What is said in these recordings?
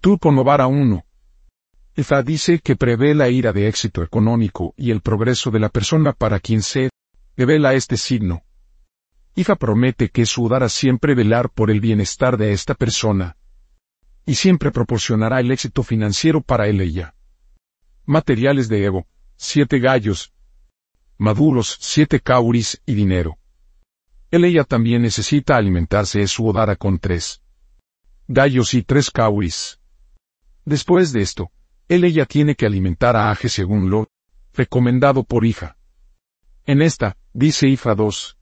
Turco Novara 1. Efa dice que prevé la ira de éxito económico y el progreso de la persona para quien se revela este signo. Ifa promete que sudará siempre velar por el bienestar de esta persona. Y siempre proporcionará el éxito financiero para él ella. Materiales de Evo, siete gallos, maduros, siete cauris y dinero. Él ella también necesita alimentarse su odara con tres gallos y tres cauris. Después de esto, él ella tiene que alimentar a Aje según lo recomendado por hija. En esta, dice Ifa 2.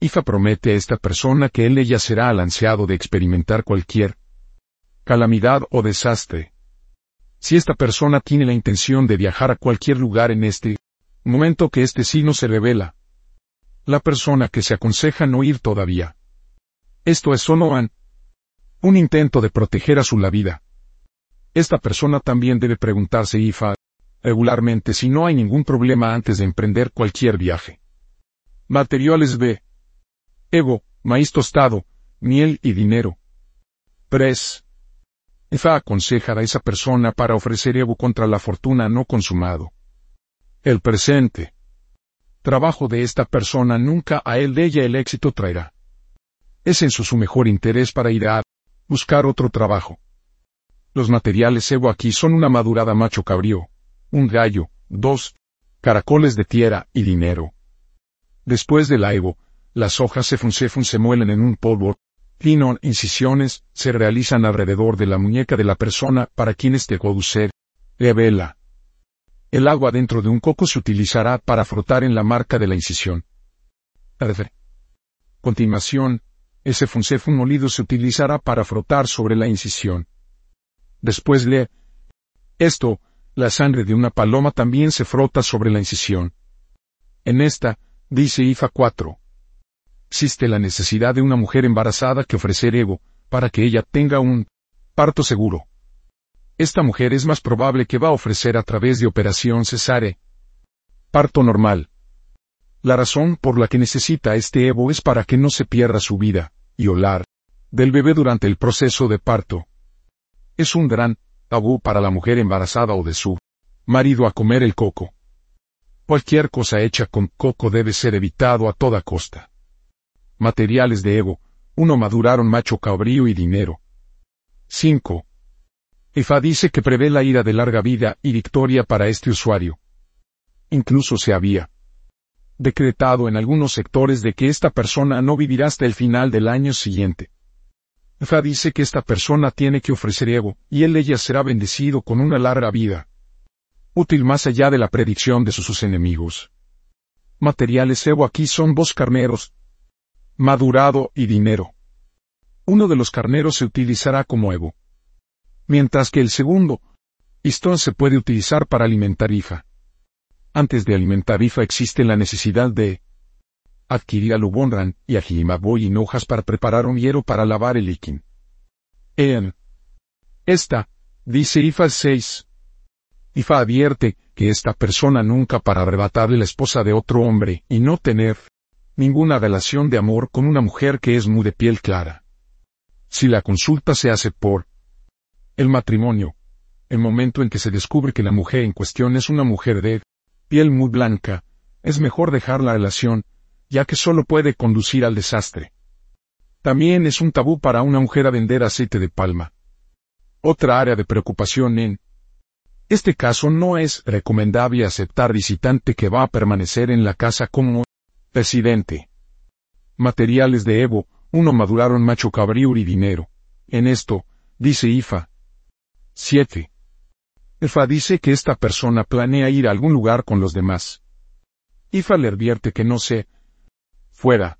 Ifa promete a esta persona que él ella será al ansiado de experimentar cualquier calamidad o desastre. Si esta persona tiene la intención de viajar a cualquier lugar en este momento que este signo se revela, la persona que se aconseja no ir todavía. Esto es solo un intento de proteger a su la vida. Esta persona también debe preguntarse IFA regularmente si no hay ningún problema antes de emprender cualquier viaje. Materiales B. Ego, maíz tostado, miel y dinero. Pres. IFA aconseja a esa persona para ofrecer ego contra la fortuna no consumado. El presente. Trabajo de esta persona nunca a él de ella el éxito traerá. Es en su, su mejor interés para ir a buscar otro trabajo. Los materiales Evo aquí son una madurada macho cabrío, un gallo, dos caracoles de tierra y dinero. Después del Evo, las hojas se funcefun se muelen en un polvo, fino, incisiones, se realizan alrededor de la muñeca de la persona para quien este coducer, revela. El agua dentro de un coco se utilizará para frotar en la marca de la incisión. Continuación, ese funcefun molido se utilizará para frotar sobre la incisión. Después lee. Esto, la sangre de una paloma también se frota sobre la incisión. En esta, dice IFA 4. Existe la necesidad de una mujer embarazada que ofrecer ego, para que ella tenga un parto seguro. Esta mujer es más probable que va a ofrecer a través de operación cesare. Parto normal. La razón por la que necesita este Evo es para que no se pierda su vida, y olar, del bebé durante el proceso de parto. Es un gran tabú para la mujer embarazada o de su marido a comer el coco. Cualquier cosa hecha con coco debe ser evitado a toda costa. Materiales de Evo. Uno maduraron macho cabrío y dinero. 5. EFA dice que prevé la ira de larga vida y victoria para este usuario. Incluso se había decretado en algunos sectores de que esta persona no vivirá hasta el final del año siguiente. Fa dice que esta persona tiene que ofrecer ego, y él ella será bendecido con una larga vida. Útil más allá de la predicción de sus, enemigos. Materiales ego aquí son dos carneros. Madurado y dinero. Uno de los carneros se utilizará como ego. Mientras que el segundo, pistón se puede utilizar para alimentar hija. Antes de alimentar hija existe la necesidad de adquirir a Lubonran y a Jimaboy y hojas para preparar un hierro para lavar el líquido. En esta, dice Ifa 6. Ifa advierte que esta persona nunca para arrebatarle la esposa de otro hombre y no tener ninguna relación de amor con una mujer que es muy de piel clara. Si la consulta se hace por el matrimonio, el momento en que se descubre que la mujer en cuestión es una mujer de piel muy blanca, es mejor dejar la relación ya que solo puede conducir al desastre. También es un tabú para una mujer a vender aceite de palma. Otra área de preocupación en este caso no es recomendable aceptar visitante que va a permanecer en la casa como residente. Materiales de Evo, uno maduraron macho cabrío y dinero. En esto, dice IFA. 7. IFA dice que esta persona planea ir a algún lugar con los demás. IFA le advierte que no se fuera.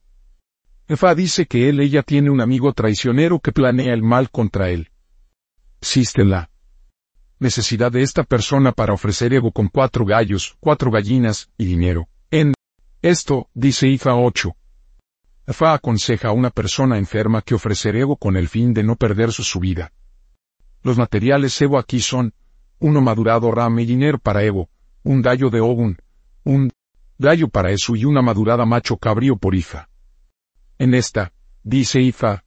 Efa dice que él ella tiene un amigo traicionero que planea el mal contra él. Existe necesidad de esta persona para ofrecer ego con cuatro gallos, cuatro gallinas y dinero. En esto, dice Ifa 8. Efa aconseja a una persona enferma que ofrecer ego con el fin de no perder su subida. Los materiales ego aquí son, uno madurado rame y dinero para ego, un gallo de ogun, un gallo para eso y una madurada macho cabrío por Ifa. En esta, dice Ifa.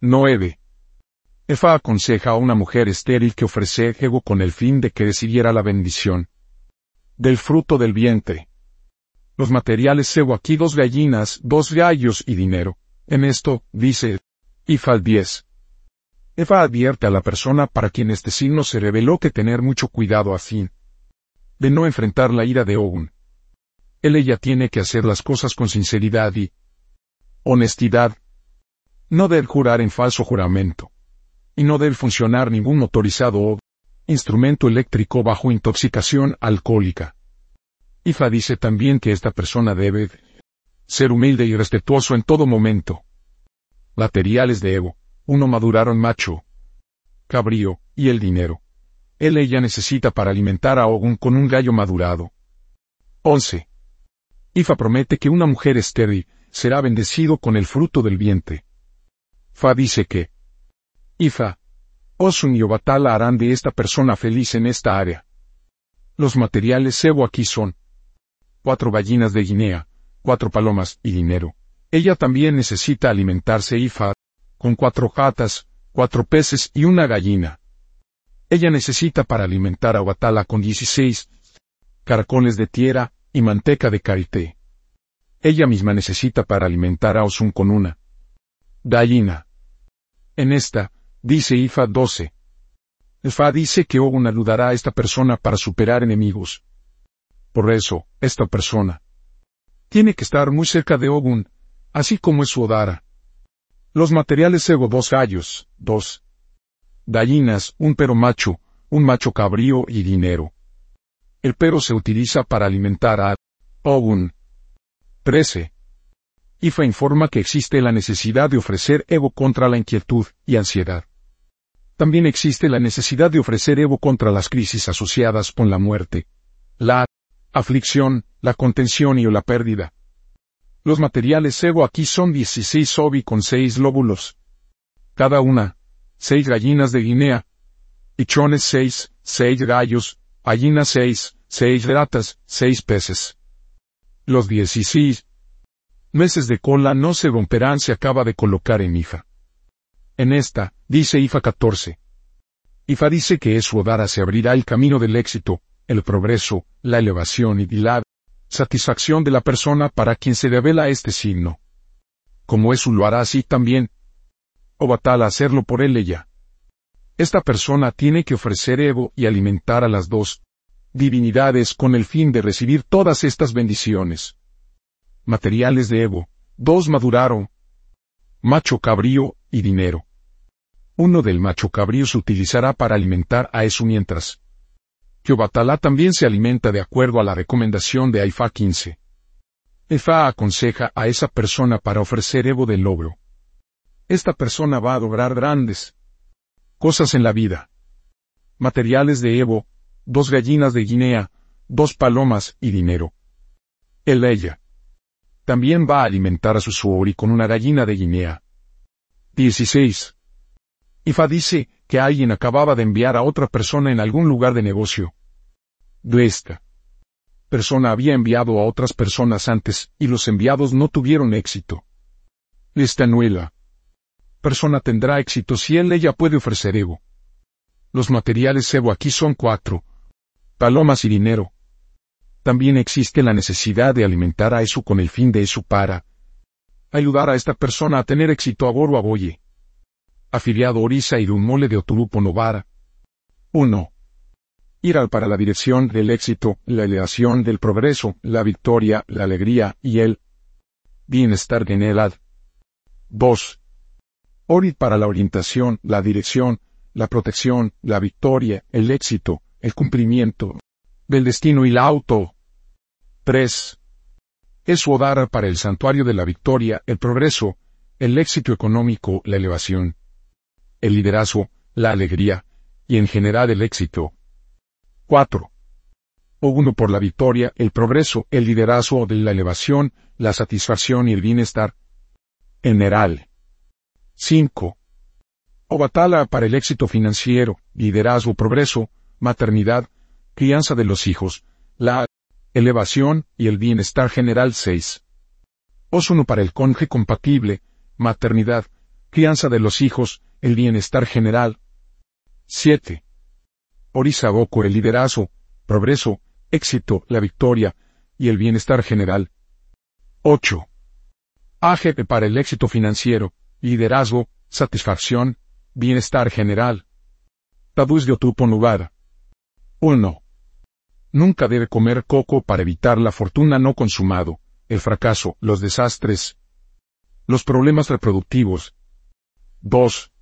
9. Efa aconseja a una mujer estéril que ofrece ego con el fin de que recibiera la bendición del fruto del vientre. Los materiales cebo aquí dos gallinas, dos gallos y dinero. En esto, dice, Ifa 10. Efa advierte a la persona para quien este signo se reveló que tener mucho cuidado a fin de no enfrentar la ira de Ogun. Él ella tiene que hacer las cosas con sinceridad y honestidad. No debe jurar en falso juramento. Y no debe funcionar ningún motorizado o instrumento eléctrico bajo intoxicación alcohólica. Ifa dice también que esta persona debe ser humilde y respetuoso en todo momento. Materiales de Evo. Uno maduraron macho, cabrío, y el dinero. Él ella necesita para alimentar a Ogun con un gallo madurado. 11. Ifa promete que una mujer estéril será bendecido con el fruto del vientre. Fa dice que Ifa, Osun y Obatala harán de esta persona feliz en esta área. Los materiales cebo aquí son cuatro gallinas de Guinea, cuatro palomas y dinero. Ella también necesita alimentarse Ifa con cuatro jatas, cuatro peces y una gallina. Ella necesita para alimentar a Obatala con 16 caracoles de tierra y manteca de karité. Ella misma necesita para alimentar a Osun con una gallina. En esta, dice Ifa 12. Ifa dice que Ogun ayudará a esta persona para superar enemigos. Por eso, esta persona tiene que estar muy cerca de Ogun, así como es su Odara. Los materiales Ego dos gallos, dos gallinas, un pero macho, un macho cabrío y dinero. El pero se utiliza para alimentar a Ogun. 13. IFA informa que existe la necesidad de ofrecer Evo contra la inquietud y ansiedad. También existe la necesidad de ofrecer Evo contra las crisis asociadas con la muerte, la aflicción, la contención y o la pérdida. Los materiales Evo aquí son 16 ovi con 6 lóbulos. Cada una, 6 gallinas de Guinea, pichones 6, 6 gallos, gallinas 6, 6 ratas, 6 peces. Los 16 meses de cola no se romperán se acaba de colocar en IFA. En esta, dice IFA 14. IFA dice que es su odara se abrirá el camino del éxito, el progreso, la elevación y la satisfacción de la persona para quien se revela este signo. Como eso lo hará así también. O batala hacerlo por él ella. Esta persona tiene que ofrecer Evo y alimentar a las dos divinidades con el fin de recibir todas estas bendiciones. Materiales de Evo. Dos maduraron. Macho cabrío y dinero. Uno del macho cabrío se utilizará para alimentar a eso mientras. Yobatalá también se alimenta de acuerdo a la recomendación de Aifa 15. Efa aconseja a esa persona para ofrecer Evo del logro. Esta persona va a lograr grandes cosas en la vida. Materiales de Evo, dos gallinas de Guinea, dos palomas y dinero. El ella. También va a alimentar a su suori con una gallina de Guinea. 16. Ifa dice que alguien acababa de enviar a otra persona en algún lugar de negocio. De esta persona había enviado a otras personas antes y los enviados no tuvieron éxito. Esta nuela persona tendrá éxito si él ella puede ofrecer ego. Los materiales Evo aquí son cuatro, palomas y dinero. También existe la necesidad de alimentar a eso con el fin de eso para ayudar a esta persona a tener éxito a Boro Aboye. Afiliado Orisa y un mole de Oturupo Novara. 1. Ir al para la dirección del éxito, la elevación del progreso, la victoria, la alegría y el bienestar general. 2. Orid para la orientación, la dirección, la protección, la victoria, el éxito, el cumplimiento del destino y la auto. 3. Es odara para el santuario de la victoria, el progreso, el éxito económico, la elevación, el liderazgo, la alegría, y en general el éxito. 4. O uno por la victoria, el progreso, el liderazgo de la elevación, la satisfacción y el bienestar. General. 5. O batala para el éxito financiero, liderazgo, progreso, maternidad, crianza de los hijos, la elevación y el bienestar general 6. Osuno para el conje compatible, maternidad, crianza de los hijos, el bienestar general. 7. Orisaboco, el liderazgo, progreso, éxito, la victoria y el bienestar general. 8. AGP para el éxito financiero, liderazgo, satisfacción, bienestar general. Tabús de Otupo Nubara. 1. Nunca debe comer coco para evitar la fortuna no consumado, el fracaso, los desastres, los problemas reproductivos. 2.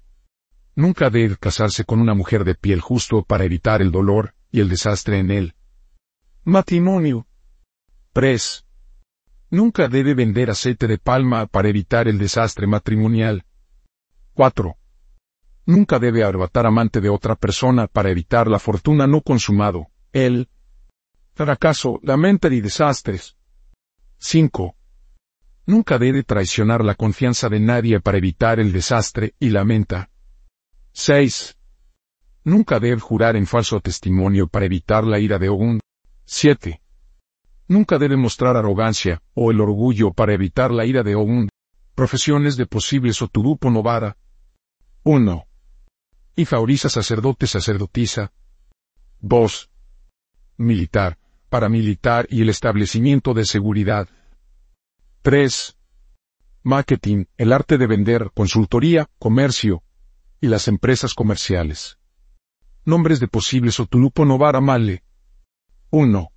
Nunca debe casarse con una mujer de piel justo para evitar el dolor y el desastre en él. Matrimonio. 3. Nunca debe vender aceite de palma para evitar el desastre matrimonial. 4. Nunca debe arrebatar amante de otra persona para evitar la fortuna no consumado, el fracaso, la mente y desastres. 5. Nunca debe traicionar la confianza de nadie para evitar el desastre y la menta. 6. Nunca debe jurar en falso testimonio para evitar la ira de Ogún. 7. Nunca debe mostrar arrogancia o el orgullo para evitar la ira de Ogún. Profesiones de posible Soturupo Novara. 1. Ifauriza sacerdote sacerdotisa. 2. Militar, paramilitar y el establecimiento de seguridad. 3. Marketing, el arte de vender, consultoría, comercio y las empresas comerciales. Nombres de posibles Otulupo Novara Male. 1.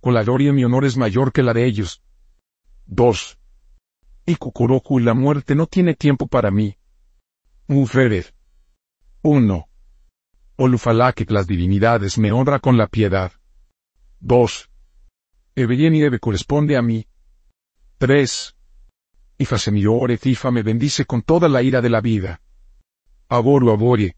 Con la gloria mi honor es mayor que la de ellos. 2. Y Kukuroku y la muerte no tiene tiempo para mí. Muferer. 1. que las divinidades me honra con la piedad. 2. Ebelien y corresponde a mí. 3. Ifa semiore Tifa me bendice con toda la ira de la vida. Aboru abore,